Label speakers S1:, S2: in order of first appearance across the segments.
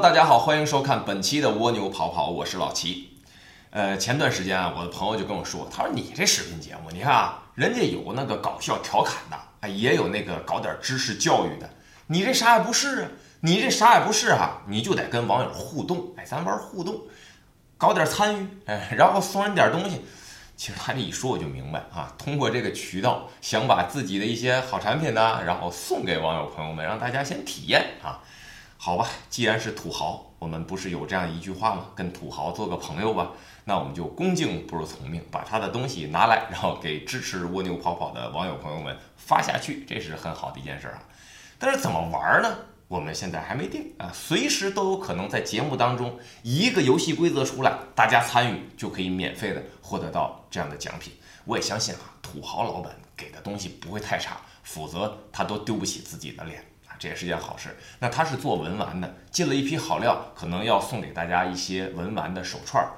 S1: 大家好，欢迎收看本期的蜗牛跑跑，我是老齐。呃，前段时间啊，我的朋友就跟我说，他说你这视频节目，你看啊，人家有那个搞笑调侃的，哎，也有那个搞点知识教育的，你这啥也不是啊，你这啥也不是哈，你就得跟网友互动，哎，咱玩互动，搞点参与，哎，然后送人点东西。其实他这一说，我就明白啊，通过这个渠道，想把自己的一些好产品呢，然后送给网友朋友们，让大家先体验啊。好吧，既然是土豪，我们不是有这样一句话吗？跟土豪做个朋友吧。那我们就恭敬不如从命，把他的东西拿来，然后给支持蜗牛跑跑的网友朋友们发下去，这是很好的一件事啊。但是怎么玩呢？我们现在还没定啊，随时都有可能在节目当中一个游戏规则出来，大家参与就可以免费的获得到这样的奖品。我也相信啊，土豪老板给的东西不会太差，否则他都丢不起自己的脸。这也是件好事。那他是做文玩的，进了一批好料，可能要送给大家一些文玩的手串儿。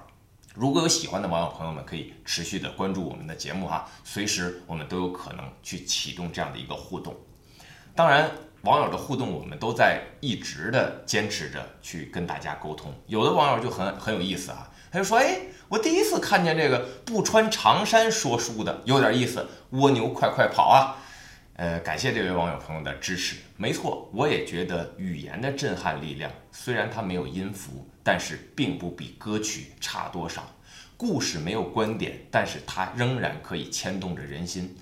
S1: 如果有喜欢的网友朋友们，可以持续的关注我们的节目哈，随时我们都有可能去启动这样的一个互动。当然，网友的互动我们都在一直的坚持着去跟大家沟通。有的网友就很很有意思啊，他就说：“哎，我第一次看见这个不穿长衫说书的，有点意思。蜗牛快快跑啊！”呃，感谢这位网友朋友的支持。没错，我也觉得语言的震撼力量，虽然它没有音符，但是并不比歌曲差多少。故事没有观点，但是它仍然可以牵动着人心。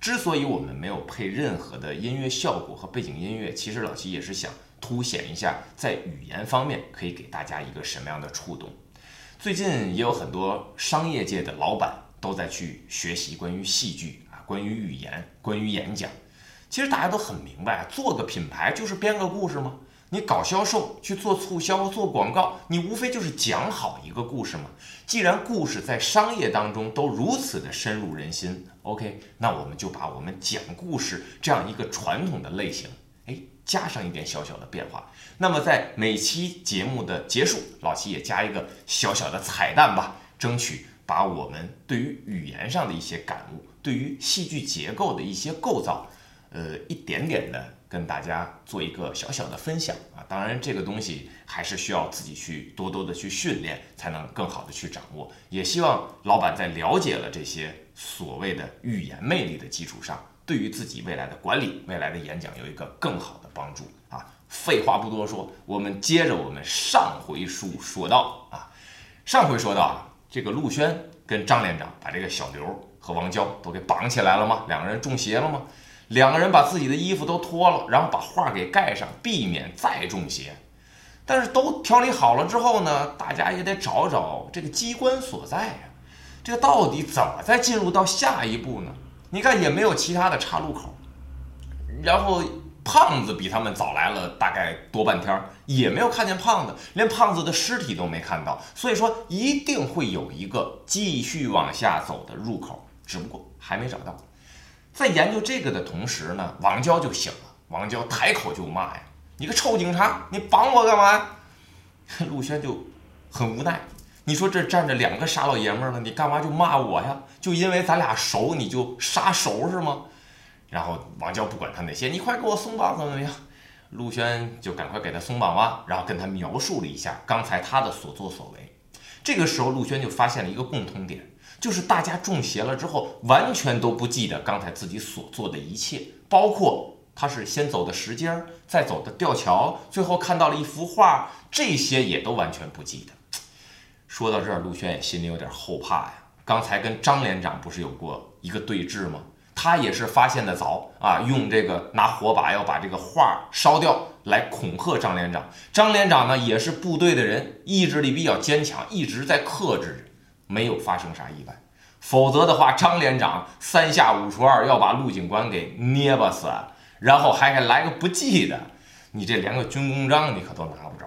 S1: 之所以我们没有配任何的音乐效果和背景音乐，其实老齐也是想凸显一下，在语言方面可以给大家一个什么样的触动。最近也有很多商业界的老板都在去学习关于戏剧啊，关于语言，关于演讲。其实大家都很明白，做个品牌就是编个故事吗？你搞销售去做促销、做广告，你无非就是讲好一个故事嘛。既然故事在商业当中都如此的深入人心，OK，那我们就把我们讲故事这样一个传统的类型，哎，加上一点小小的变化。那么在每期节目的结束，老齐也加一个小小的彩蛋吧，争取把我们对于语言上的一些感悟，对于戏剧结构的一些构造。呃，一点点的跟大家做一个小小的分享啊，当然这个东西还是需要自己去多多的去训练，才能更好的去掌握。也希望老板在了解了这些所谓的语言魅力的基础上，对于自己未来的管理、未来的演讲有一个更好的帮助啊。废话不多说，我们接着我们上回书说到啊，上回说到啊，这个陆轩跟张连长把这个小刘和王娇都给绑起来了吗？两个人中邪了吗？两个人把自己的衣服都脱了，然后把画给盖上，避免再中邪。但是都调理好了之后呢，大家也得找找这个机关所在呀。这个到底怎么再进入到下一步呢？你看也没有其他的岔路口。然后胖子比他们早来了大概多半天，也没有看见胖子，连胖子的尸体都没看到。所以说一定会有一个继续往下走的入口，只不过还没找到。在研究这个的同时呢，王娇就醒了。王娇抬口就骂呀：“你个臭警察，你绑我干嘛？” 陆轩就很无奈：“你说这站着两个傻老爷们儿呢，你干嘛就骂我呀？就因为咱俩熟，你就杀熟是吗？”然后王娇不管他那些，你快给我松绑怎么样？陆轩就赶快给他松绑吧，然后跟他描述了一下刚才他的所作所为。这个时候，陆轩就发现了一个共通点。就是大家中邪了之后，完全都不记得刚才自己所做的一切，包括他是先走的石阶儿，再走的吊桥，最后看到了一幅画，这些也都完全不记得。说到这儿，陆轩也心里有点后怕呀。刚才跟张连长不是有过一个对峙吗？他也是发现的早啊，用这个拿火把要把这个画烧掉来恐吓张连长。张连长呢也是部队的人，意志力比较坚强，一直在克制着。没有发生啥意外，否则的话，张连长三下五除二要把陆警官给捏巴死，然后还还来个不记的，你这连个军功章你可都拿不着。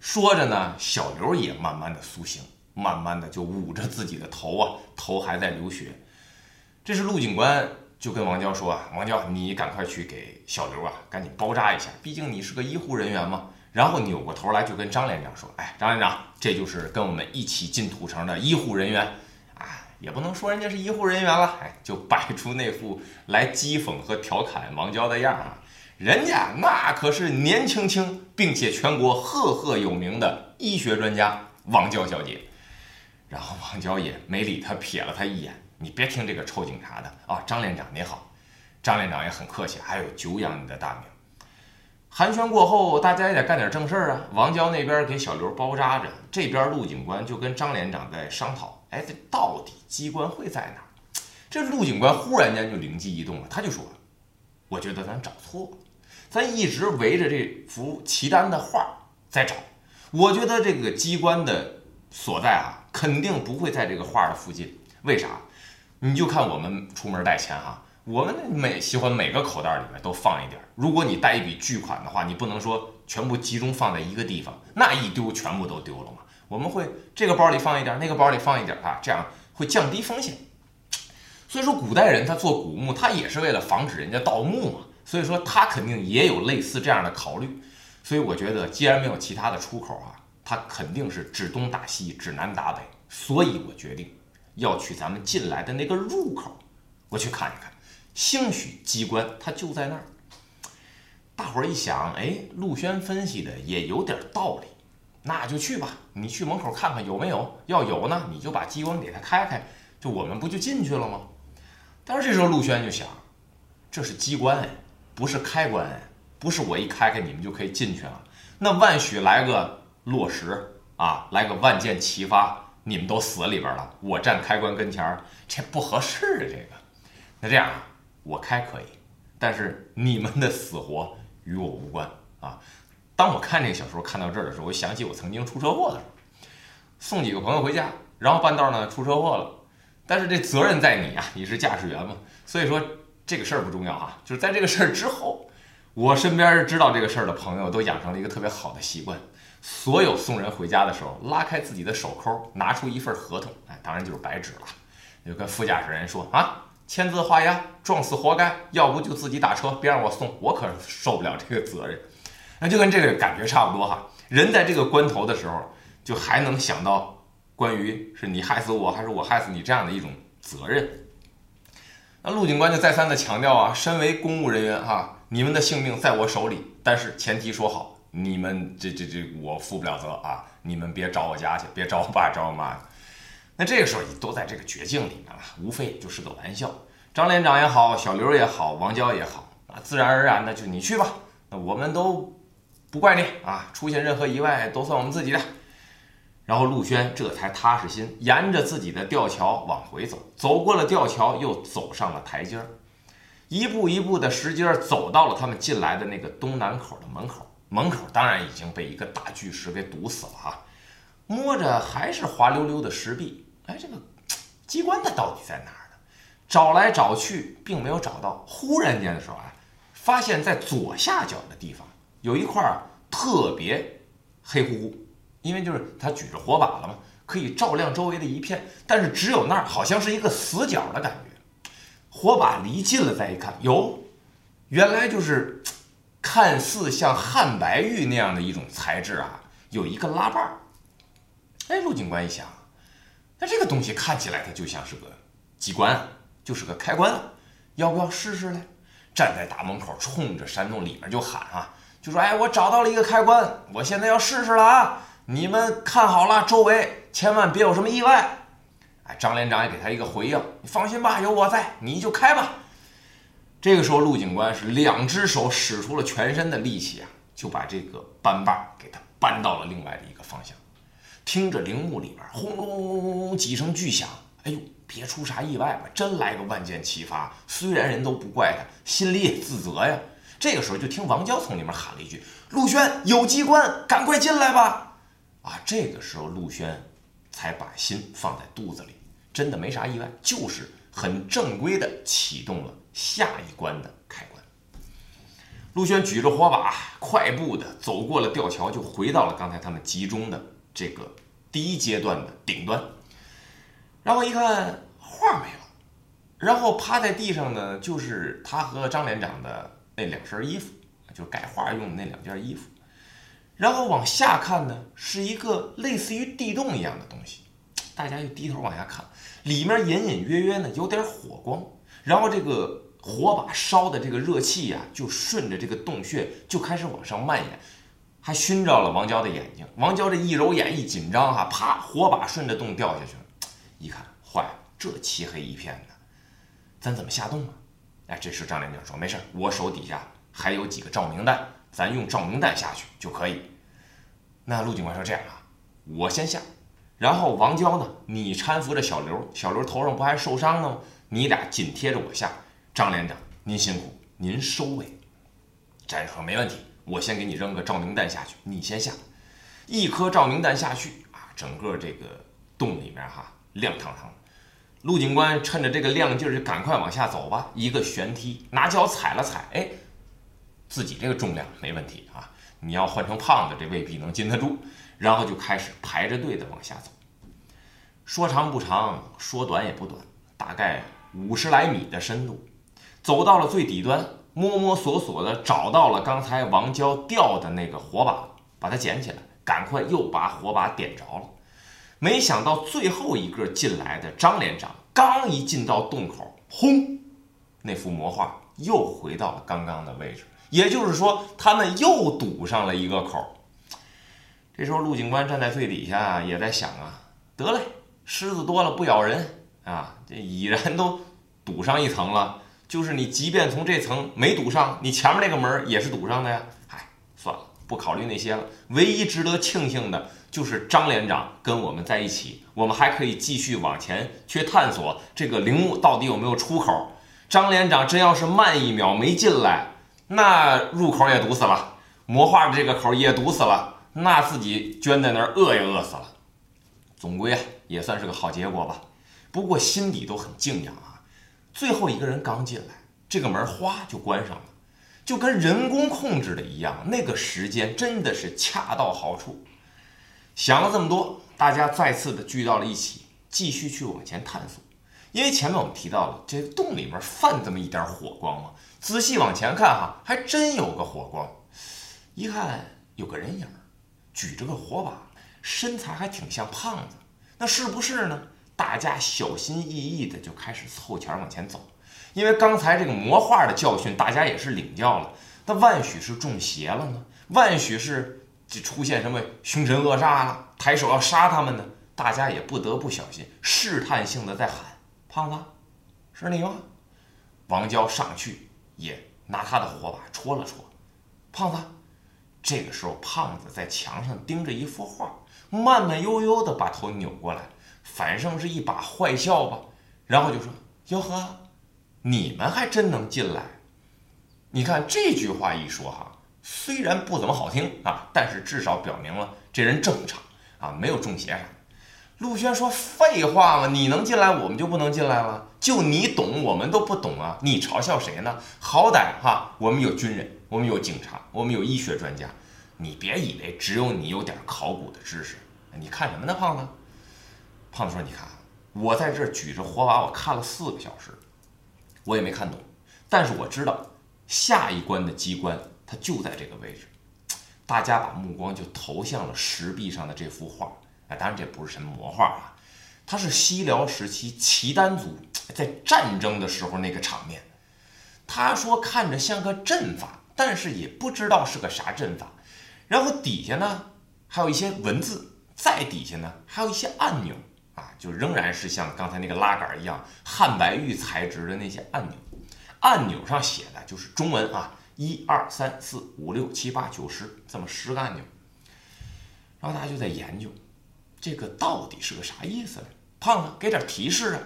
S1: 说着呢，小刘也慢慢的苏醒，慢慢的就捂着自己的头啊，头还在流血。这是陆警官就跟王娇说啊，王娇，你赶快去给小刘啊，赶紧包扎一下，毕竟你是个医护人员嘛。然后扭过头来就跟张连长说：“哎，张连长，这就是跟我们一起进土城的医护人员，啊，也不能说人家是医护人员了，哎，就摆出那副来讥讽和调侃王娇的样啊。人家那可是年轻轻并且全国赫赫有名的医学专家王娇小姐。然后王娇也没理他，瞥了他一眼：“你别听这个臭警察的啊，张连长你好。”张连长也很客气，还有久仰你的大名。寒暄过后，大家也得干点正事儿啊。王娇那边给小刘包扎着，这边陆警官就跟张连长在商讨：哎，这到底机关会在哪？这陆警官忽然间就灵机一动了，他就说：“我觉得咱找错了，咱一直围着这幅齐丹的画在找，我觉得这个机关的所在啊，肯定不会在这个画的附近。为啥？你就看我们出门带钱哈。”我们每喜欢每个口袋里面都放一点。如果你带一笔巨款的话，你不能说全部集中放在一个地方，那一丢全部都丢了嘛。我们会这个包里放一点，那个包里放一点啊，这样会降低风险。所以说，古代人他做古墓，他也是为了防止人家盗墓嘛。所以说，他肯定也有类似这样的考虑。所以我觉得，既然没有其他的出口啊，他肯定是指东打西，指南打北。所以我决定要去咱们进来的那个入口，我去看一看。兴许机关它就在那儿。大伙儿一想，哎，陆轩分析的也有点道理，那就去吧。你去门口看看有没有，要有呢，你就把机关给它开开，就我们不就进去了吗？但是这时候陆轩就想，这是机关哎，不是开关哎，不是我一开开你们就可以进去了。那万许来个落石啊，来个万箭齐发，你们都死里边了，我站开关跟前儿，这不合适啊。这个，那这样啊。我开可以，但是你们的死活与我无关啊！当我看这个小说看到这儿的时候，我想起我曾经出车祸的时候，送几个朋友回家，然后半道呢出车祸了。但是这责任在你啊，你是驾驶员嘛，所以说这个事儿不重要啊。就是在这个事儿之后，我身边知道这个事儿的朋友都养成了一个特别好的习惯：所有送人回家的时候，拉开自己的手扣，拿出一份合同，哎，当然就是白纸了，就跟副驾驶人说啊。签字画押，撞死活该！要不就自己打车，别让我送，我可受不了这个责任。那就跟这个感觉差不多哈。人在这个关头的时候，就还能想到关于是你害死我还是我害死你这样的一种责任。那陆警官就再三的强调啊，身为公务人员哈，你们的性命在我手里，但是前提说好，你们这这这我负不了责啊，你们别找我家去，别找我爸找我妈。那这个时候都在这个绝境里面了，无非就是个玩笑。张连长也好，小刘也好，王娇也好，啊，自然而然的就你去吧，那我们都不怪你啊，出现任何意外都算我们自己的。然后陆轩这才踏实心，沿着自己的吊桥往回走，走过了吊桥，又走上了台阶儿，一步一步的石阶走到了他们进来的那个东南口的门口。门口当然已经被一个大巨石给堵死了啊，摸着还是滑溜溜的石壁。哎，这个机关它到底在哪儿呢？找来找去，并没有找到。忽然间的时候啊，发现在左下角的地方有一块特别黑乎乎，因为就是他举着火把了嘛，可以照亮周围的一片。但是只有那儿好像是一个死角的感觉。火把离近了再一看，哟，原来就是 看似像汉白玉那样的一种材质啊，有一个拉把儿。哎，陆警官一想。那这个东西看起来它就像是个机关，就是个开关，要不要试试嘞？站在大门口，冲着山洞里面就喊啊，就说：“哎，我找到了一个开关，我现在要试试了啊！你们看好了，周围千万别有什么意外。”哎，张连长也给他一个回应：“你放心吧，有我在，你就开吧。”这个时候，陆警官是两只手使出了全身的力气啊，就把这个扳把给他扳到了另外的一个方向。听着陵墓里边轰隆隆隆隆几声巨响，哎呦，别出啥意外吧！真来个万箭齐发，虽然人都不怪他，心里也自责呀。这个时候就听王娇从里面喊了一句：“陆轩有机关，赶快进来吧！”啊，这个时候陆轩才把心放在肚子里，真的没啥意外，就是很正规的启动了下一关的开关。陆轩举着火把，快步的走过了吊桥，就回到了刚才他们集中的。这个第一阶段的顶端，然后一看画没了，然后趴在地上呢，就是他和张连长的那两身衣服，就改画用的那两件衣服。然后往下看呢，是一个类似于地洞一样的东西，大家就低头往下看，里面隐隐约约呢有点火光。然后这个火把烧的这个热气呀，就顺着这个洞穴就开始往上蔓延，还熏着了王娇的眼睛。王娇这一揉眼，一紧张哈，啪，火把顺着洞掉下去了。一看，坏了，这漆黑一片的，咱怎么下洞啊？哎，这时张连长说：“没事，我手底下还有几个照明弹，咱用照明弹下去就可以。”那陆警官说：“这样啊，我先下，然后王娇呢，你搀扶着小刘，小刘头上不还受伤呢吗？你俩紧贴着我下。张连长，您辛苦，您收尾。”张说：“没问题，我先给你扔个照明弹下去，你先下。一颗照明弹下去啊，整个这个洞里面哈亮堂堂的。陆警官趁着这个亮劲儿，就赶快往下走吧。一个旋梯，拿脚踩了踩，哎，自己这个重量没问题啊。”你要换成胖子，这未必能禁得住。然后就开始排着队的往下走，说长不长，说短也不短，大概五十来米的深度。走到了最底端，摸摸索索的找到了刚才王娇掉的那个火把，把它捡起来，赶快又把火把点着了。没想到最后一个进来的张连长，刚一进到洞口，轰，那幅魔画又回到了刚刚的位置。也就是说，他们又堵上了一个口。这时候，陆警官站在最底下，也在想啊，得嘞，虱子多了不咬人啊，这已然都堵上一层了。就是你，即便从这层没堵上，你前面那个门也是堵上的呀。哎，算了，不考虑那些了。唯一值得庆幸的就是张连长跟我们在一起，我们还可以继续往前去探索这个陵墓到底有没有出口。张连长真要是慢一秒没进来。那入口也堵死了，魔化的这个口也堵死了，那自己捐在那儿饿也饿死了。总归啊，也算是个好结果吧。不过心底都很敬仰啊。最后一个人刚进来，这个门哗就关上了，就跟人工控制的一样，那个时间真的是恰到好处。想了这么多，大家再次的聚到了一起，继续去往前探索。因为前面我们提到了，这洞里面泛这么一点火光嘛。仔细往前看，哈，还真有个火光。一看有个人影，举着个火把，身材还挺像胖子。那是不是呢？大家小心翼翼的就开始凑钱往前走。因为刚才这个魔画的教训，大家也是领教了。那万许是中邪了呢？万许是就出现什么凶神恶煞了，抬手要杀他们呢？大家也不得不小心，试探性的在喊：“胖子，是你吗？”王娇上去。也拿他的火把戳了戳，胖子。这个时候，胖子在墙上盯着一幅画，慢慢悠悠的把头扭过来，反正是一把坏笑吧。然后就说：“哟呵，你们还真能进来。”你看这句话一说哈，虽然不怎么好听啊，但是至少表明了这人正常啊，没有中邪啥。陆轩说：“废话嘛，你能进来，我们就不能进来了？就你懂，我们都不懂啊！你嘲笑谁呢？好歹哈，我们有军人，我们有警察，我们有医学专家。你别以为只有你有点考古的知识，你看什么呢，胖子？”胖子说：“你看，我在这举着火把，我看了四个小时，我也没看懂。但是我知道，下一关的机关它就在这个位置。大家把目光就投向了石壁上的这幅画。”哎，当然这不是什么魔画啊，它是西辽时期契丹族在战争的时候那个场面。他说看着像个阵法，但是也不知道是个啥阵法。然后底下呢还有一些文字，再底下呢还有一些按钮啊，就仍然是像刚才那个拉杆一样汉白玉材质的那些按钮。按钮上写的就是中文啊，一二三四五六七八九十这么十个按钮。然后大家就在研究。这个到底是个啥意思呢？胖子给点提示啊！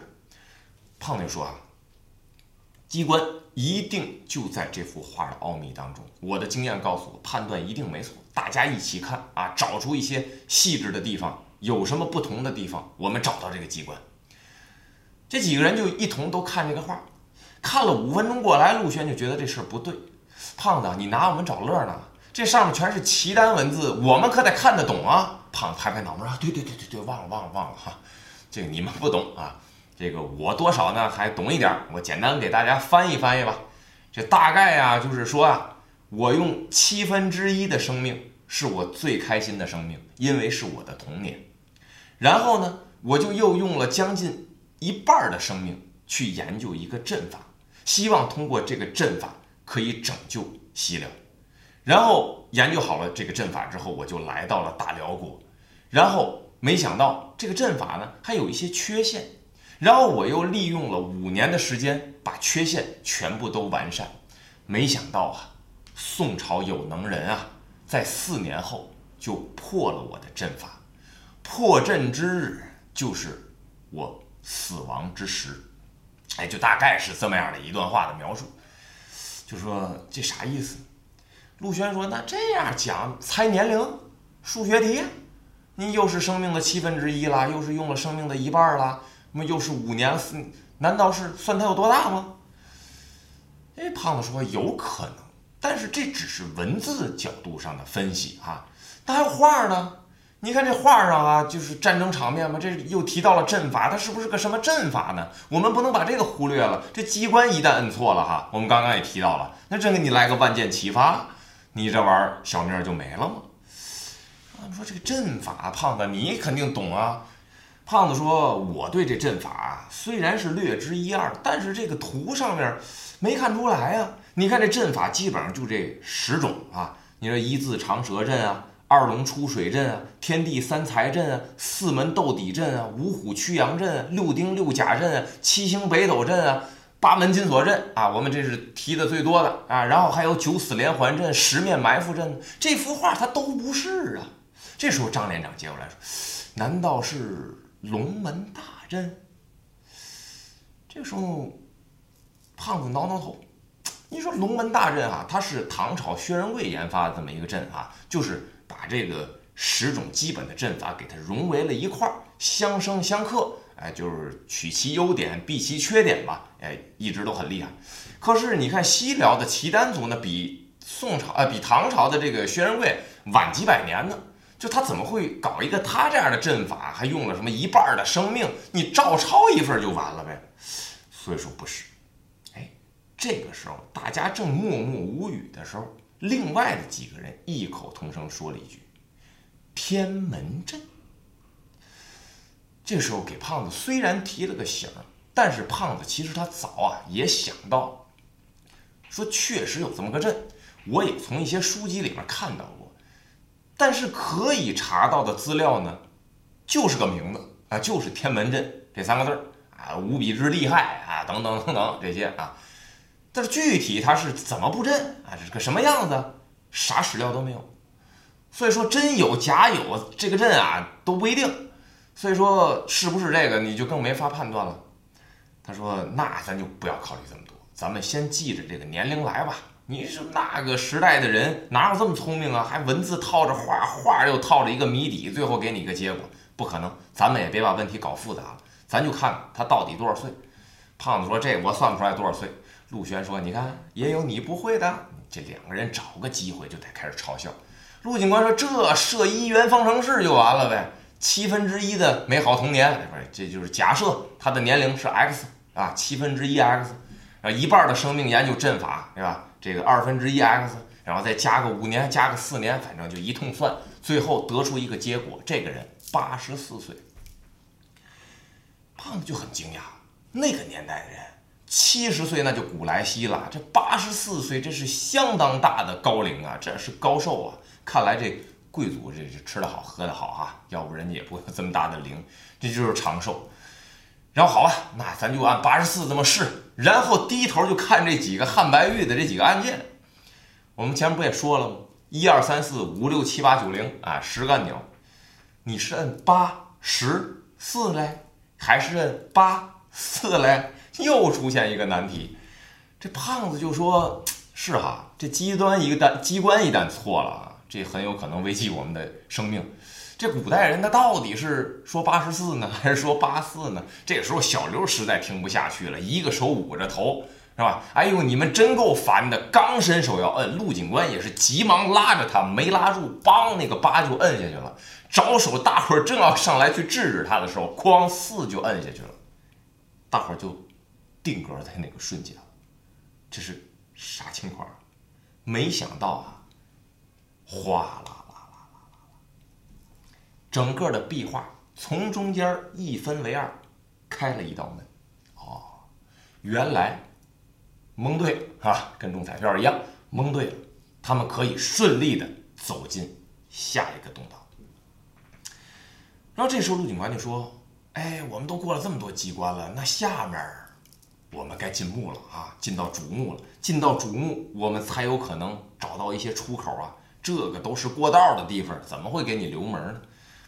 S1: 胖子说啊，机关一定就在这幅画的奥秘当中。我的经验告诉我，判断一定没错。大家一起看啊，找出一些细致的地方，有什么不同的地方，我们找到这个机关。这几个人就一同都看这个画，看了五分钟过来，陆轩就觉得这事不对。胖子，你拿我们找乐呢？这上面全是契丹文字，我们可得看得懂啊！胖拍拍脑门啊，对对对对对，忘了忘了忘了哈，这个你们不懂啊，这个我多少呢还懂一点，我简单给大家翻译翻译吧。这大概啊就是说啊，我用七分之一的生命是我最开心的生命，因为是我的童年。然后呢，我就又用了将近一半的生命去研究一个阵法，希望通过这个阵法可以拯救西辽。然后研究好了这个阵法之后，我就来到了大辽国。然后没想到这个阵法呢还有一些缺陷，然后我又利用了五年的时间把缺陷全部都完善。没想到啊，宋朝有能人啊，在四年后就破了我的阵法。破阵之日就是我死亡之时。哎，就大概是这么样的一段话的描述。就说这啥意思？陆轩说：“那这样讲，猜年龄，数学题，你又是生命的七分之一了，又是用了生命的一半了，那么又是五年四，难道是算他有多大吗？”哎，胖子说：“有可能，但是这只是文字角度上的分析哈，那还有画呢？你看这画上啊，就是战争场面嘛，这又提到了阵法，它是不是个什么阵法呢？我们不能把这个忽略了。这机关一旦摁错了哈，我们刚刚也提到了，那真给你来个万箭齐发。”你这玩意儿小命就没了吗？他们说这个阵法，胖子你肯定懂啊。胖子说，我对这阵法虽然是略知一二，但是这个图上面没看出来啊。你看这阵法基本上就这十种啊，你说一字长蛇阵啊，二龙出水阵啊，天地三才阵啊，四门斗底阵啊，五虎驱羊阵啊，六丁六甲阵啊，七星北斗阵啊。八门金锁阵啊，我们这是提的最多的啊，然后还有九死连环阵、十面埋伏阵，这幅画它都不是啊。这时候张连长接过来说：“难道是龙门大阵？”这时候胖子挠挠头，你说龙门大阵啊，它是唐朝薛仁贵研发的这么一个阵啊，就是把这个十种基本的阵法给它融为了一块儿，相生相克。哎，就是取其优点，避其缺点吧。哎，一直都很厉害。可是你看西辽的契丹族呢，比宋朝，呃，比唐朝的这个薛仁贵晚几百年呢。就他怎么会搞一个他这样的阵法，还用了什么一半的生命？你照抄一份就完了呗？所以说不是。这个时候大家正默默无语的时候，另外的几个人异口同声说了一句：“天门阵。”这时候给胖子虽然提了个醒，但是胖子其实他早啊也想到，说确实有这么个阵，我也从一些书籍里面看到过，但是可以查到的资料呢，就是个名字啊，就是天门阵这三个字儿啊，无比之厉害啊，等等等等这些啊，但是具体它是怎么布阵啊，这是个什么样子，啥史料都没有，所以说真有假有，这个阵啊都不一定。所以说是不是这个你就更没法判断了。他说：“那咱就不要考虑这么多，咱们先记着这个年龄来吧。你是那个时代的人哪有这么聪明啊？还文字套着画，画又套着一个谜底，最后给你一个结果，不可能。咱们也别把问题搞复杂了，咱就看他到底多少岁。”胖子说：“这我算不出来多少岁。”陆轩说：“你看，也有你不会的。”这两个人找个机会就得开始嘲笑。陆警官说：“这设一元方程式就完了呗。”七分之一的美好童年，不是，这就是假设他的年龄是 x 啊，七分之一 x，啊，一半的生命研究阵法，对吧？这个二分之一 x，然后再加个五年，加个四年，反正就一通算，最后得出一个结果，这个人八十四岁。胖子就很惊讶，那个年代的人七十岁那就古来稀了，这八十四岁这是相当大的高龄啊，这是高寿啊，看来这。贵族这是吃得好喝得好哈，要不人家也不会有这么大的龄，这就是长寿。然后好吧，那咱就按八十四这么试，然后低头就看这几个汉白玉的这几个按键。我们前面不也说了吗？一二三四五六七八九零啊，十个按钮，你是摁八十四嘞，还是摁八四嘞？又出现一个难题。这胖子就说：“是哈，这机端一个单机关一旦错了。”这很有可能危及我们的生命。这古代人他到底是说八十四呢，还是说八四呢？这时候小刘实在听不下去了，一个手捂着头，是吧？哎呦，你们真够烦的！刚伸手要摁，陆警官也是急忙拉着他，没拉住，梆，那个八就摁下去了。着手，大伙儿正要上来去制止他的时候，哐，四就摁下去了。大伙儿就定格在那个瞬间了。这是啥情况？没想到啊！哗啦啦啦啦啦！整个的壁画从中间一分为二，开了一道门。哦，原来蒙对了啊，跟中彩票一样，蒙对了，他们可以顺利的走进下一个通道。然后这时候陆警官就说：“哎，我们都过了这么多机关了，那下面我们该进墓了啊，进到主墓了。进到主墓，我们才有可能找到一些出口啊。这个都是过道的地方，怎么会给你留门呢？”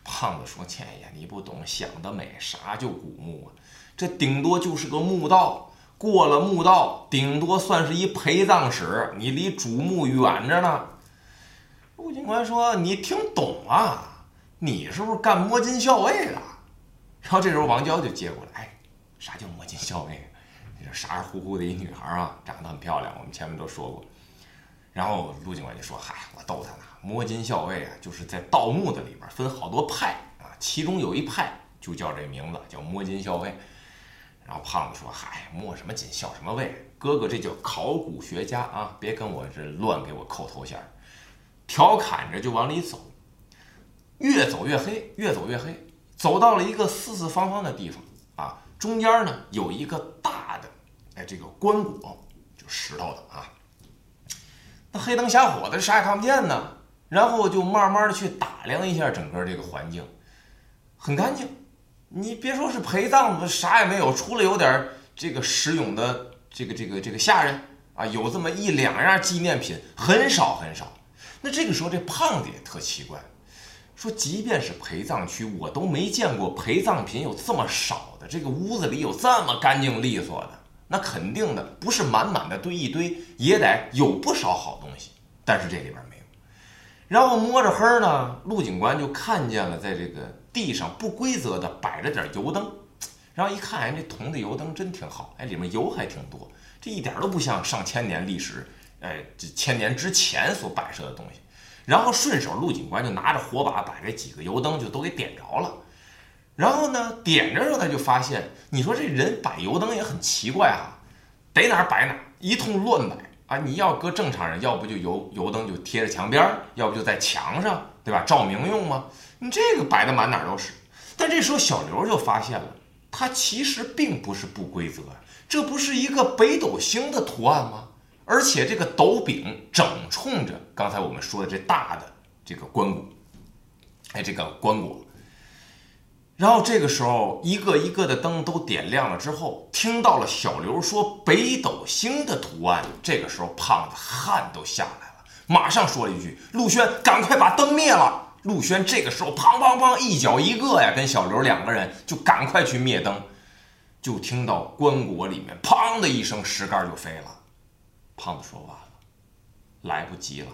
S1: 胖子说：“千爷，你不懂，想得美，啥叫古墓啊？这顶多就是个墓道，过了墓道，顶多算是一陪葬室，你离主墓远着呢。”陆警官说：“你听懂啊？”你是不是干摸金校尉的？然后这时候王娇就接过来，哎，啥叫摸金校尉？傻傻乎乎的一女孩啊，长得很漂亮，我们前面都说过。然后陆警官就说：“嗨，我逗他呢，摸金校尉啊，就是在盗墓的里边分好多派啊，其中有一派就叫这名字，叫摸金校尉。”然后胖子说：“嗨，摸什么金校什么尉？哥哥这叫考古学家啊，别跟我这乱给我扣头衔。”调侃着就往里走。越走越黑，越走越黑，走到了一个四四方方的地方啊，中间呢有一个大的，哎，这个棺椁，就石头的啊。那黑灯瞎火的，啥也看不见呢。然后就慢慢的去打量一下整个这个环境，很干净。你别说是陪葬的，啥也没有，除了有点这个石俑的这个这个这个下人啊，有这么一两样纪念品，很少很少。那这个时候这胖子也特奇怪。说，即便是陪葬区，我都没见过陪葬品有这么少的。这个屋子里有这么干净利索的，那肯定的不是满满的堆一堆，也得有不少好东西。但是这里边没有。然后摸着黑呢，陆警官就看见了，在这个地上不规则的摆着点油灯。然后一看，哎，这铜的油灯真挺好，哎，里面油还挺多，这一点都不像上千年历史，哎，这千年之前所摆设的东西。然后顺手，陆警官就拿着火把把这几个油灯就都给点着了。然后呢，点着时候他就发现，你说这人摆油灯也很奇怪啊，逮哪儿摆哪儿，一通乱摆啊！你要搁正常人，要不就油油灯就贴着墙边儿，要不就在墙上，对吧？照明用吗？你这个摆的满哪儿都是。但这时候小刘就发现了，它其实并不是不规则，这不是一个北斗星的图案吗？而且这个斗柄整冲着刚才我们说的这大的这个棺椁，哎，这个棺椁。然后这个时候，一个一个的灯都点亮了之后，听到了小刘说“北斗星”的图案。这个时候，胖子汗都下来了，马上说了一句：“陆轩，赶快把灯灭了。”陆轩这个时候，砰砰砰，一脚一个呀，跟小刘两个人就赶快去灭灯。就听到棺椁里面“砰”的一声，石盖就飞了。胖子说完了，来不及了。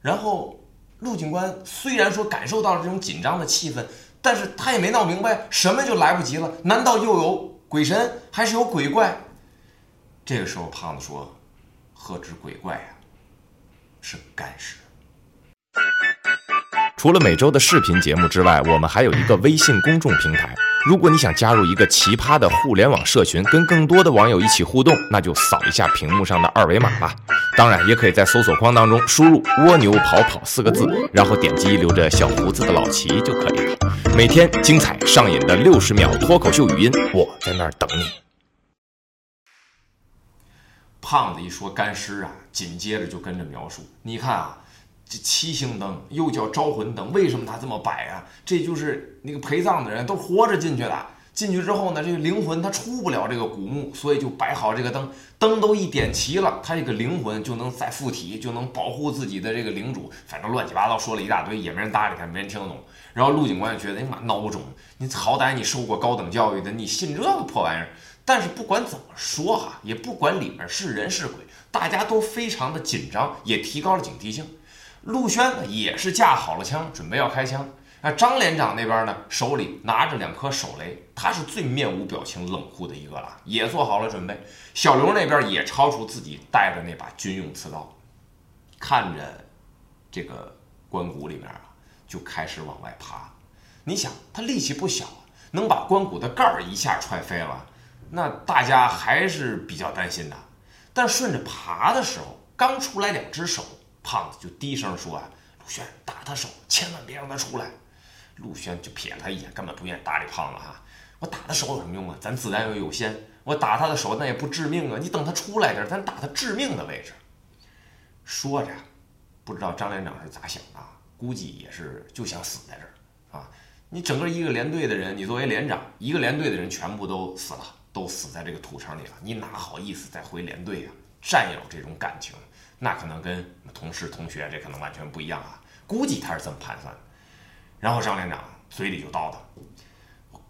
S1: 然后陆警官虽然说感受到了这种紧张的气氛，但是他也没闹明白什么就来不及了。难道又有鬼神，还是有鬼怪？这个时候，胖子说：“何止鬼怪呀，是干尸。”
S2: 除了每周的视频节目之外，我们还有一个微信公众平台。如果你想加入一个奇葩的互联网社群，跟更多的网友一起互动，那就扫一下屏幕上的二维码吧。当然，也可以在搜索框当中输入“蜗牛跑跑”四个字，然后点击留着小胡子的老齐就可以了。每天精彩上瘾的六十秒脱口秀语音，我在那儿等你。
S1: 胖子一说干尸啊，紧接着就跟着描述。你看啊。这七星灯又叫招魂灯，为什么它这么摆啊？这就是那个陪葬的人都活着进去的，进去之后呢，这个灵魂它出不了这个古墓，所以就摆好这个灯，灯都一点齐了，他这个灵魂就能再附体，就能保护自己的这个领主。反正乱七八糟说了一大堆，也没人搭理他，没人听得懂。然后陆警官就觉得，你妈孬种，你好歹你受过高等教育的，你信这个破玩意儿？但是不管怎么说哈，也不管里面是人是鬼，大家都非常的紧张，也提高了警惕性。陆轩也是架好了枪，准备要开枪。那张连长那边呢，手里拿着两颗手雷，他是最面无表情、冷酷的一个了，也做好了准备。小刘那边也抄出自己带的那把军用刺刀，看着这个棺椁里面啊，就开始往外爬。你想，他力气不小，能把棺椁的盖儿一下踹飞了，那大家还是比较担心的。但顺着爬的时候，刚出来两只手。胖子就低声说：“啊，陆轩，打他手，千万别让他出来。”陆轩就瞥他一眼，根本不愿意搭理胖子哈。我打他手有什么用啊？咱子弹又有限，我打他的手那也不致命啊。你等他出来点，咱打他致命的位置。说着，不知道张连长是咋想的，估计也是就想死在这儿啊。你整个一个连队的人，你作为连长，一个连队的人全部都死了，都死在这个土城里了，你哪好意思再回连队啊？战友这种感情，那可能跟同事同学这可能完全不一样啊。估计他是这么盘算的。然后张连长嘴里就叨叨：“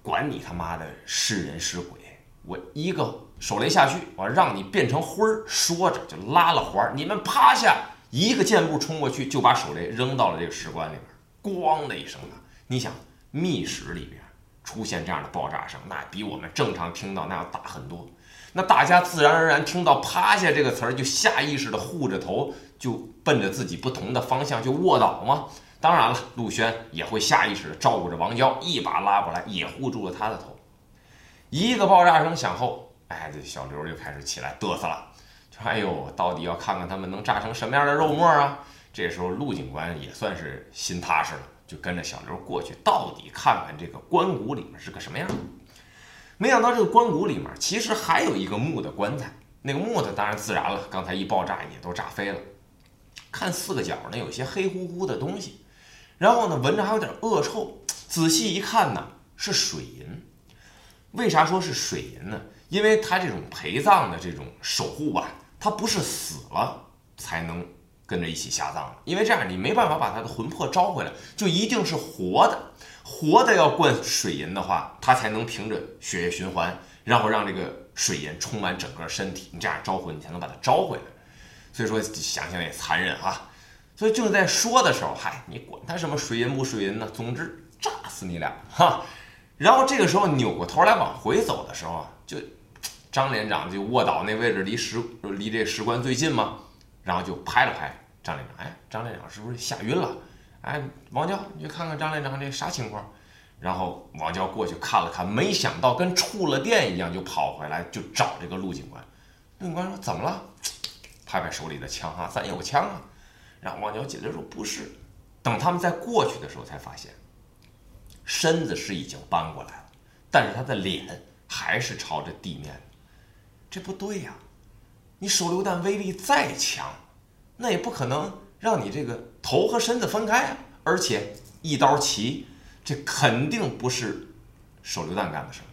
S1: 管你他妈的是人是鬼，我一个手雷下去，我让你变成灰儿。”说着就拉了环儿，你们趴下，一个箭步冲过去，就把手雷扔到了这个石棺里边。咣的一声啊！你想，密室里边出现这样的爆炸声，那比我们正常听到那要大很多。那大家自然而然听到“趴下”这个词儿，就下意识的护着头，就奔着自己不同的方向就卧倒吗？当然了，陆轩也会下意识地照顾着王娇，一把拉过来，也护住了他的头。一个爆炸声响后，哎，这小刘就开始起来嘚瑟了，说：“哎呦，到底要看看他们能炸成什么样的肉沫啊！”这时候，陆警官也算是心踏实了，就跟着小刘过去，到底看看这个棺椁里面是个什么样。没想到这个棺椁里面其实还有一个木的棺材，那个木的当然自然了，刚才一爆炸也都炸飞了。看四个角呢，有些黑乎乎的东西。然后呢，闻着还有点恶臭，仔细一看呢，是水银。为啥说是水银呢？因为它这种陪葬的这种守护吧，它不是死了才能跟着一起下葬的，因为这样你没办法把他的魂魄招回来，就一定是活的。活的要灌水银的话，它才能凭着血液循环，然后让这个水银充满整个身体，你这样招魂，你才能把它招回来。所以说，想想也残忍啊。所以正在说的时候，嗨，你管他什么水银不水银呢？总之炸死你俩哈！然后这个时候扭过头来往回走的时候啊，就张连长就卧倒那位置离石离这石棺最近嘛，然后就拍了拍张连长，哎，张连长是不是吓晕了？哎，王娇，你去看看张连长这啥情况？然后王娇过去看了看，没想到跟触了电一样，就跑回来就找这个陆警官。陆警官说：“怎么了？”拍拍手里的枪哈，咱有枪啊。然后王娇解释说：“不是。”等他们再过去的时候，才发现身子是已经搬过来了，但是他的脸还是朝着地面。这不对呀！你手榴弹威力再强，那也不可能让你这个头和身子分开啊！而且一刀齐，这肯定不是手榴弹干的事儿。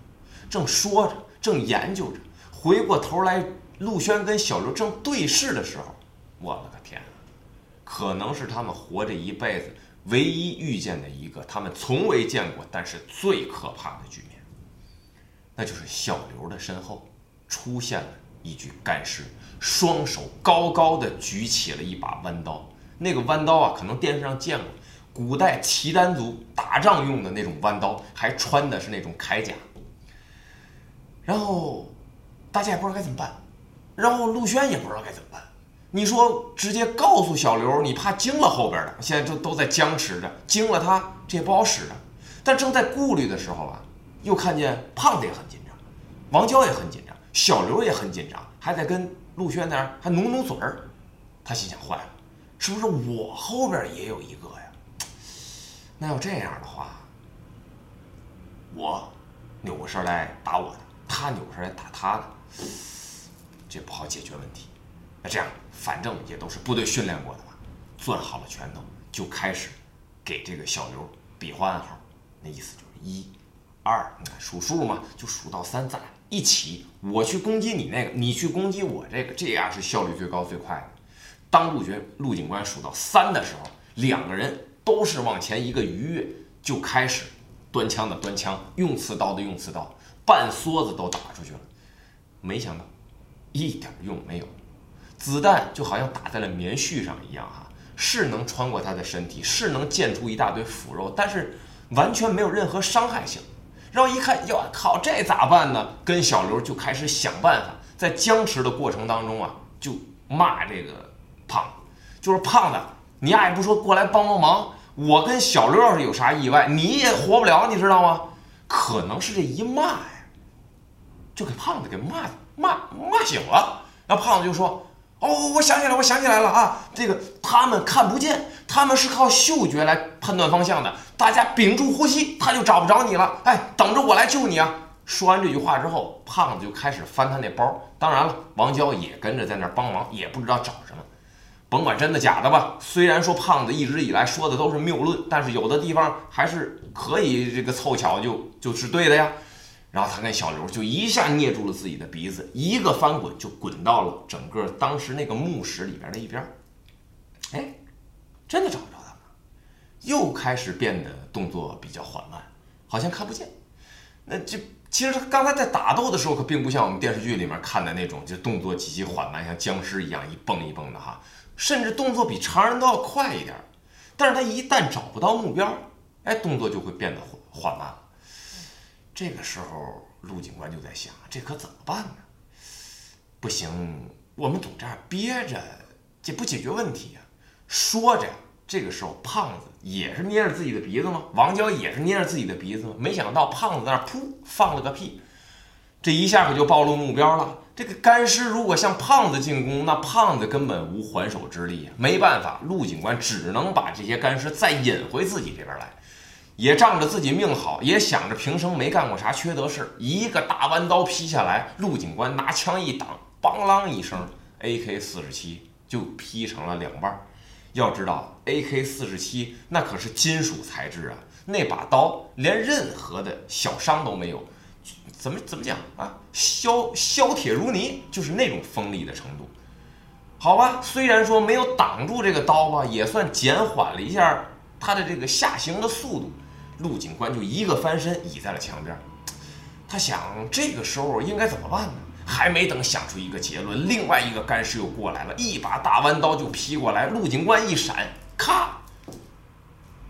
S1: 正说着，正研究着，回过头来，陆轩跟小刘正对视的时候，我了个天！可能是他们活这一辈子唯一遇见的一个他们从未见过，但是最可怕的局面，那就是小刘的身后出现了一具干尸，双手高高的举起了一把弯刀。那个弯刀啊，可能电视上见过，古代契丹族打仗用的那种弯刀，还穿的是那种铠甲。然后大家也不知道该怎么办，然后陆轩也不知道该怎么办。你说直接告诉小刘，你怕惊了后边的，现在就都在僵持着，惊了他这也不好使的。但正在顾虑的时候啊，又看见胖子也很紧张，王娇也很紧张，小刘也很紧张，还在跟陆轩那儿还努努嘴儿。他心想：坏了，是不是我后边也有一个呀？那要这样的话，我扭过身来打我的，他扭过身来打他的，这不好解决问题。那这样。反正也都是部队训练过的嘛，攥好了拳头就开始给这个小刘比划暗号，那意思就是一、二，数数嘛，就数到三，咱俩一起，我去攻击你那个，你去攻击我这个，这样是效率最高最快的。当陆觉陆警官数到三的时候，两个人都是往前一个鱼跃，就开始端枪的端枪，用刺刀的用刺刀，半梭子都打出去了，没想到一点用没有。子弹就好像打在了棉絮上一样，哈，是能穿过他的身体，是能溅出一大堆腐肉，但是完全没有任何伤害性。然后一看，哟靠，这咋办呢？跟小刘就开始想办法，在僵持的过程当中啊，就骂这个胖子，就是胖子，你丫也不说过来帮帮忙，我跟小刘要是有啥意外，你也活不了，你知道吗？可能是这一骂呀，就给胖子给骂骂骂醒了。那胖子就说。哦，我想起来，我想起来了啊！这个他们看不见，他们是靠嗅觉来判断方向的。大家屏住呼吸，他就找不着你了。哎，等着我来救你啊！说完这句话之后，胖子就开始翻他那包。当然了，王娇也跟着在那儿帮忙，也不知道找什么。甭管真的假的吧，虽然说胖子一直以来说的都是谬论，但是有的地方还是可以这个凑巧就就是对的呀。然后他跟小刘就一下捏住了自己的鼻子，一个翻滚就滚到了整个当时那个墓室里边的一边。哎，真的找不着他们，又开始变得动作比较缓慢，好像看不见。那这其实他刚才在打斗的时候可并不像我们电视剧里面看的那种，就动作极其缓慢，像僵尸一样一蹦一蹦的哈，甚至动作比常人都要快一点。但是他一旦找不到目标，哎，动作就会变得缓慢。这个时候，陆警官就在想，这可怎么办呢？不行，我们总这样憋着，这不解决问题呀。说着，这个时候胖子也是捏着自己的鼻子吗？王娇也是捏着自己的鼻子吗？没想到胖子在那噗放了个屁，这一下可就暴露目标了。这个干尸如果向胖子进攻，那胖子根本无还手之力，没办法，陆警官只能把这些干尸再引回自己这边来。也仗着自己命好，也想着平生没干过啥缺德事一个大弯刀劈下来，陆警官拿枪一挡，梆啷一声，AK 四十七就劈成了两半。要知道，AK 四十七那可是金属材质啊，那把刀连任何的小伤都没有，怎么怎么讲啊？削削铁如泥，就是那种锋利的程度。好吧，虽然说没有挡住这个刀吧，也算减缓了一下他的这个下行的速度。陆警官就一个翻身倚在了墙边，他想这个时候应该怎么办呢？还没等想出一个结论，另外一个干尸又过来了，一把大弯刀就劈过来。陆警官一闪，咔，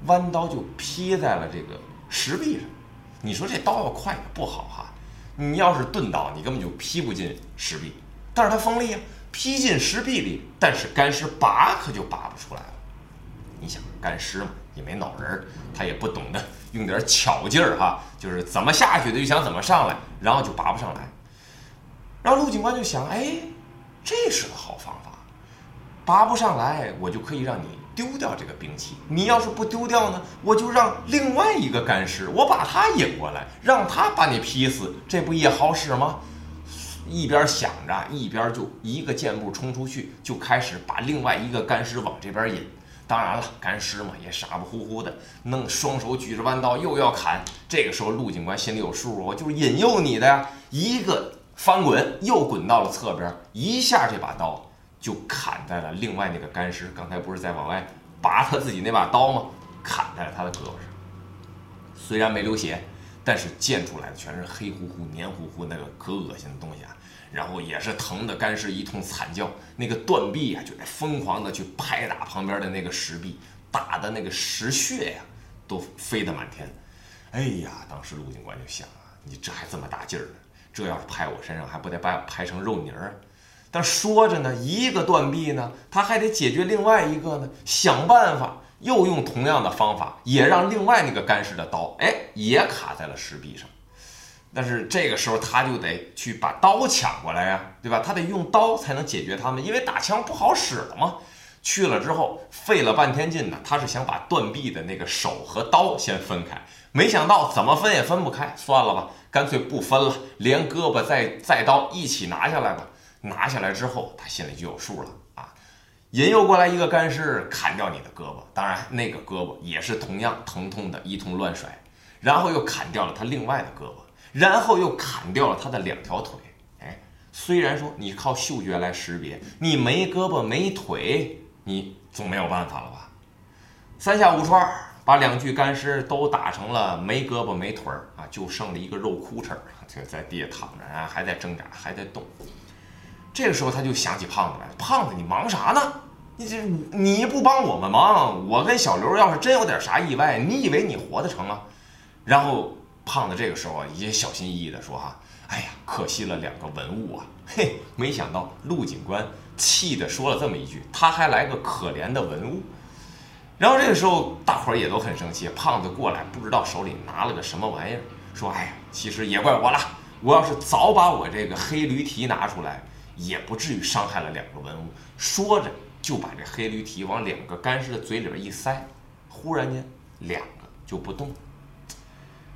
S1: 弯刀就劈在了这个石壁上。你说这刀要快也不好哈，你要是钝刀，你根本就劈不进石壁。但是它锋利啊，劈进石壁里，但是干尸拔可就拔不出来了。你想干尸嘛，也没脑仁儿，他也不懂得。用点巧劲儿哈，就是怎么下去的就想怎么上来，然后就拔不上来。然后陆警官就想，哎，这是个好方法，拔不上来，我就可以让你丢掉这个兵器。你要是不丢掉呢，我就让另外一个干尸，我把他引过来，让他把你劈死，这不也好使吗？一边想着，一边就一个箭步冲出去，就开始把另外一个干尸往这边引。当然了，干尸嘛也傻不乎乎的，弄双手举着弯刀又要砍。这个时候，陆警官心里有数，我就是引诱你的呀。一个翻滚，又滚到了侧边，一下这把刀就砍在了另外那个干尸。刚才不是在往外拔他自己那把刀吗？砍在了他的胳膊上。虽然没流血，但是溅出来的全是黑乎乎、黏糊糊那个可恶心的东西啊。然后也是疼的干尸一通惨叫，那个断臂啊就在疯狂的去拍打旁边的那个石壁，打的那个石屑呀都飞得满天。哎呀，当时陆警官就想啊，你这还这么大劲儿呢，这要是拍我身上还不得把我拍成肉泥儿？但说着呢，一个断臂呢，他还得解决另外一个呢，想办法又用同样的方法，也让另外那个干尸的刀哎也卡在了石壁上。但是这个时候他就得去把刀抢过来呀，对吧？他得用刀才能解决他们，因为打枪不好使了嘛。去了之后费了半天劲呢，他是想把断臂的那个手和刀先分开，没想到怎么分也分不开，算了吧，干脆不分了，连胳膊再再刀一起拿下来吧。拿下来之后，他心里就有数了啊。引诱过来一个干尸，砍掉你的胳膊，当然那个胳膊也是同样疼痛的一通乱甩，然后又砍掉了他另外的胳膊。然后又砍掉了他的两条腿，哎，虽然说你靠嗅觉来识别，你没胳膊没腿，你总没有办法了吧？三下五除二，把两具干尸都打成了没胳膊没腿儿啊，就剩了一个肉窟窿儿，就在地下躺着啊，还在挣扎，还在动。这个时候他就想起胖子来，胖子，你忙啥呢？你这你不帮我们忙，我跟小刘要是真有点啥意外，你以为你活得成啊？然后。胖子这个时候啊，也小心翼翼地说：“哈，哎呀，可惜了两个文物啊！嘿，没想到陆警官气的说了这么一句，他还来个可怜的文物。然后这个时候，大伙儿也都很生气。胖子过来，不知道手里拿了个什么玩意儿，说：哎呀，其实也怪我了，我要是早把我这个黑驴蹄拿出来，也不至于伤害了两个文物。说着，就把这黑驴蹄往两个干尸的嘴里边一塞，忽然间，两个就不动。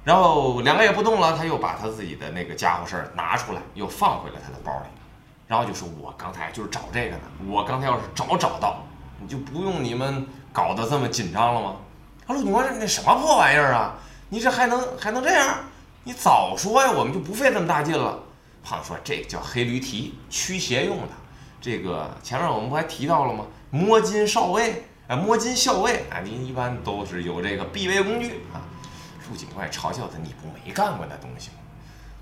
S1: 然后两个也不动了，他又把他自己的那个家伙事儿拿出来，又放回了他的包里，然后就说：“我刚才就是找这个呢，我刚才要是找找到，你就不用你们搞得这么紧张了吗？”他说：“你说那什么破玩意儿啊？你这还能还能这样？你早说呀，我们就不费这么大劲了。”胖子说：“这个叫黑驴蹄，驱邪用的。这个前面我们不还提到了吗？摸金校尉，哎，摸金校尉，啊，您一般都是有这个必备工具啊。”陆警官嘲笑他：“你不没干过那东西吗？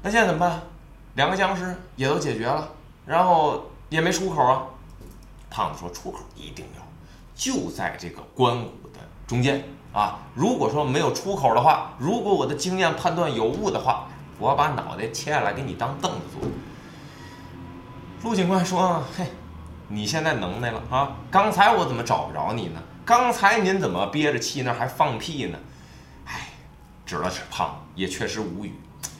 S1: 那现在怎么办？两个僵尸也都解决了，然后也没出口啊。”胖子说：“出口一定要，就在这个关谷的中间啊。如果说没有出口的话，如果我的经验判断有误的话，我把脑袋切下来给你当凳子坐。”陆警官说：“嘿，你现在能耐了啊！刚才我怎么找不着你呢？刚才您怎么憋着气那还放屁呢？”指了指胖，也确实无语。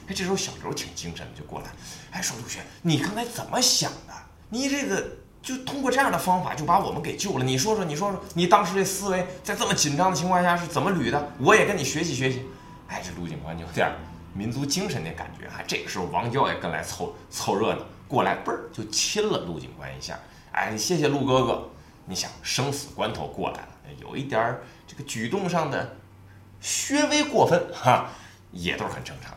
S1: 哎，这时候小刘挺精神的，就过来，哎，说陆学，你刚才怎么想的？你这个就通过这样的方法就把我们给救了。你说说，你说说，你当时这思维在这么紧张的情况下是怎么捋的？我也跟你学习学习。哎，这陆警官就有点民族精神的感觉。哎，这个时候王娇也跟来凑凑热闹，过来嘣儿就亲了陆警官一下。哎，谢谢陆哥哥。你想生死关头过来了，有一点这个举动上的。略微过分哈，也都是很正常。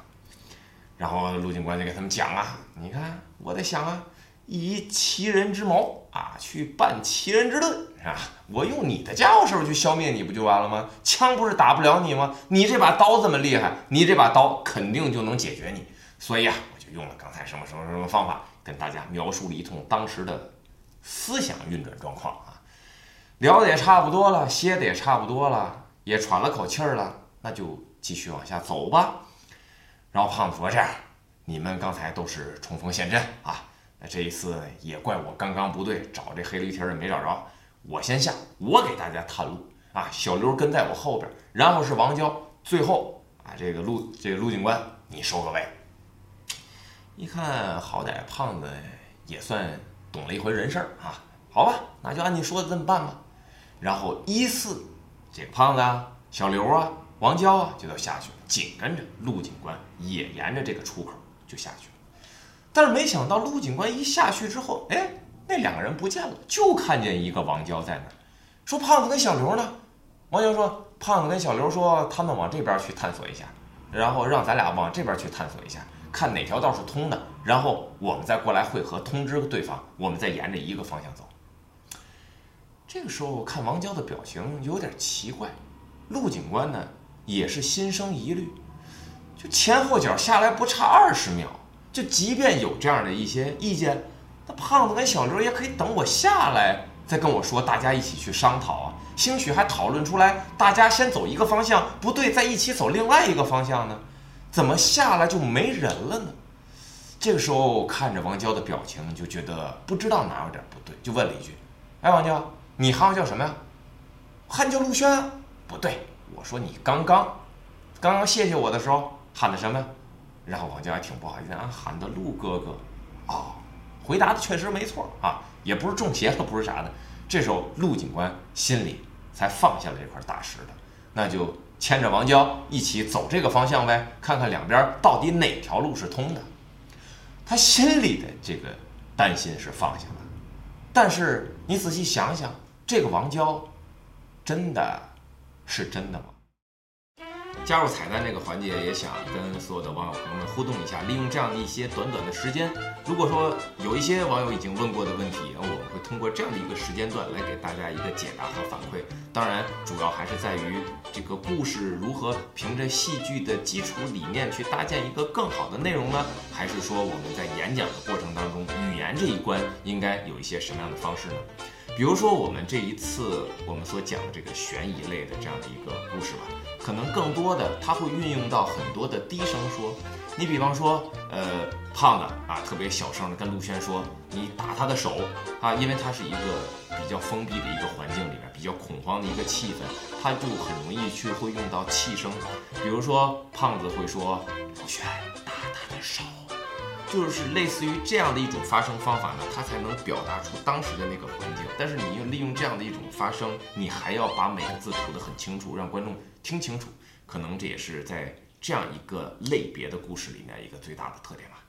S1: 然后陆警官就给他们讲啊，你看我在想啊，以其人之谋啊，去办其人之盾，是吧？我用你的家伙事儿去消灭你不就完了吗？枪不是打不了你吗？你这把刀这么厉害，你这把刀肯定就能解决你。所以啊，我就用了刚才什么什么什么方法，跟大家描述了一通当时的思想运转状况啊。聊的也差不多了，歇的也差不多了。也喘了口气儿了，那就继续往下走吧。然后胖子说：“这样，你们刚才都是冲锋陷阵啊，那这一次也怪我刚刚不对，找这黑驴蹄儿也没找着。我先下，我给大家探路啊。小刘跟在我后边，然后是王娇，最后啊，这个陆这个陆警官你收个尾。一看，好歹胖子也算懂了一回人事儿啊。好吧，那就按你说的这么办吧。然后依次。”这个胖子啊，小刘啊，王娇啊，就都下去了。紧跟着陆警官也沿着这个出口就下去了。但是没想到陆警官一下去之后，哎，那两个人不见了，就看见一个王娇在那儿。说胖子跟小刘呢？王娇说，胖子跟小刘说他们往这边去探索一下，然后让咱俩往这边去探索一下，看哪条道是通的，然后我们再过来汇合，通知对方，我们再沿着一个方向走。这个时候看王娇的表情有点奇怪，陆警官呢也是心生疑虑，就前后脚下来不差二十秒，就即便有这样的一些意见，那胖子跟小刘也可以等我下来再跟我说，大家一起去商讨啊，兴许还讨论出来，大家先走一个方向不对，再一起走另外一个方向呢，怎么下来就没人了呢？这个时候看着王娇的表情，就觉得不知道哪有点不对，就问了一句：“哎，王娇。”你喊我叫什么呀？喊叫陆轩？不对，我说你刚刚，刚刚谢谢我的时候喊的什么呀？然后王娇还挺不好意思啊，喊的陆哥哥。哦，回答的确实没错啊，也不是中邪了，不是啥的。这时候陆警官心里才放下了这块大石头，那就牵着王娇一起走这个方向呗，看看两边到底哪条路是通的。他心里的这个担心是放下了，但是你仔细想想。这个王娇，真的是真的吗？加入彩蛋这个环节，也想跟所有的网友朋友们互动一下。利用这样的一些短短的时间，如果说有一些网友已经问过的问题，我们会通过这样的一个时间段来给大家一个解答和反馈。当然，主要还是在于这个故事如何凭着戏剧的基础理念去搭建一个更好的内容呢？还是说我们在演讲的过程当中，语言这一关应该有一些什么样的方式呢？比如说，我们这一次我们所讲的这个悬疑类的这样的一个故事吧，可能更多的它会运用到很多的低声说。你比方说，呃，胖子啊，特别小声的跟陆轩说：“你打他的手啊，因为他是一个比较封闭的一个环境里面，比较恐慌的一个气氛，他就很容易去会用到气声。比如说，胖子会说：陆轩打他的手。”就是类似于这样的一种发声方法呢，它才能表达出当时的那个环境，但是你又利用这样的一种发声，你还要把每个字涂得很清楚，让观众听清楚，可能这也是在这样一个类别的故事里面一个最大的特点吧。